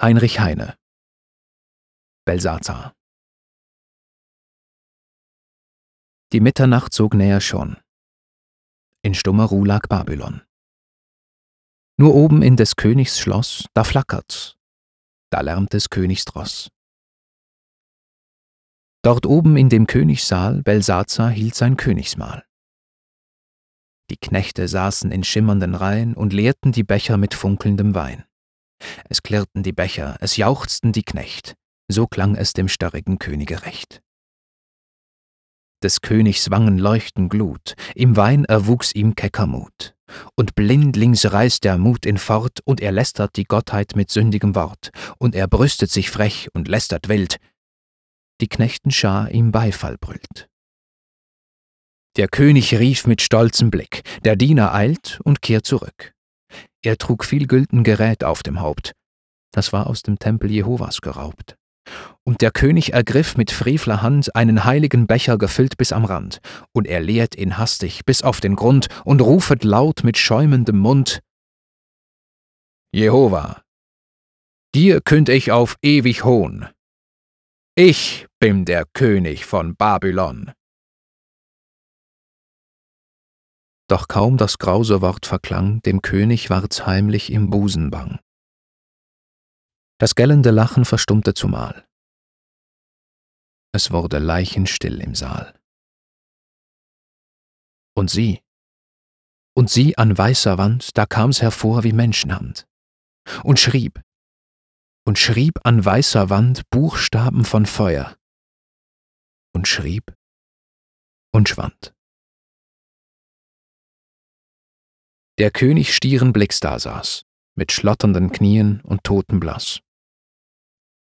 Heinrich Heine Belsazar Die Mitternacht zog näher schon. In stummer Ruh lag Babylon. Nur oben in des Königs Schloss, da flackert's, da lärmt des Königs Dross. Dort oben in dem Königssaal Belsazar hielt sein Königsmahl. Die Knechte saßen in schimmernden Reihen und leerten die Becher mit funkelndem Wein. Es klirrten die Becher, es jauchzten die Knecht, so klang es dem starrigen Könige recht. Des Königs Wangen leuchten Glut, im Wein erwuchs ihm kecker Mut. Und blindlings reißt der Mut ihn fort, und er lästert die Gottheit mit sündigem Wort, und er brüstet sich frech und lästert wild. Die Knechtenschar ihm Beifall brüllt. Der König rief mit stolzem Blick, der Diener eilt und kehrt zurück. Er trug viel gülden Gerät auf dem Haupt, das war aus dem Tempel Jehovas geraubt. Und der König ergriff mit frevler Hand einen heiligen Becher gefüllt bis am Rand, und er leert ihn hastig bis auf den Grund und rufet laut mit schäumendem Mund Jehova, dir künd ich auf ewig Hohn. Ich bin der König von Babylon. Doch kaum das grause Wort verklang, dem König ward's heimlich im Busen bang. Das gellende Lachen verstummte zumal. Es wurde leichenstill im Saal. Und sie, und sie an weißer Wand, da kam's hervor wie Menschenhand, und schrieb, und schrieb an weißer Wand Buchstaben von Feuer, und schrieb und schwand. Der König stieren Blicks da saß, mit schlotternden Knien und totenblass.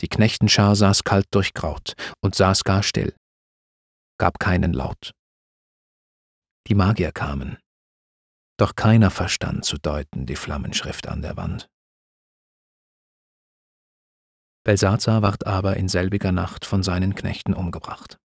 Die Knechtenschar saß kalt durchgraut und saß gar still, gab keinen Laut. Die Magier kamen, doch keiner verstand zu deuten die Flammenschrift an der Wand. Belsazar ward aber in selbiger Nacht von seinen Knechten umgebracht.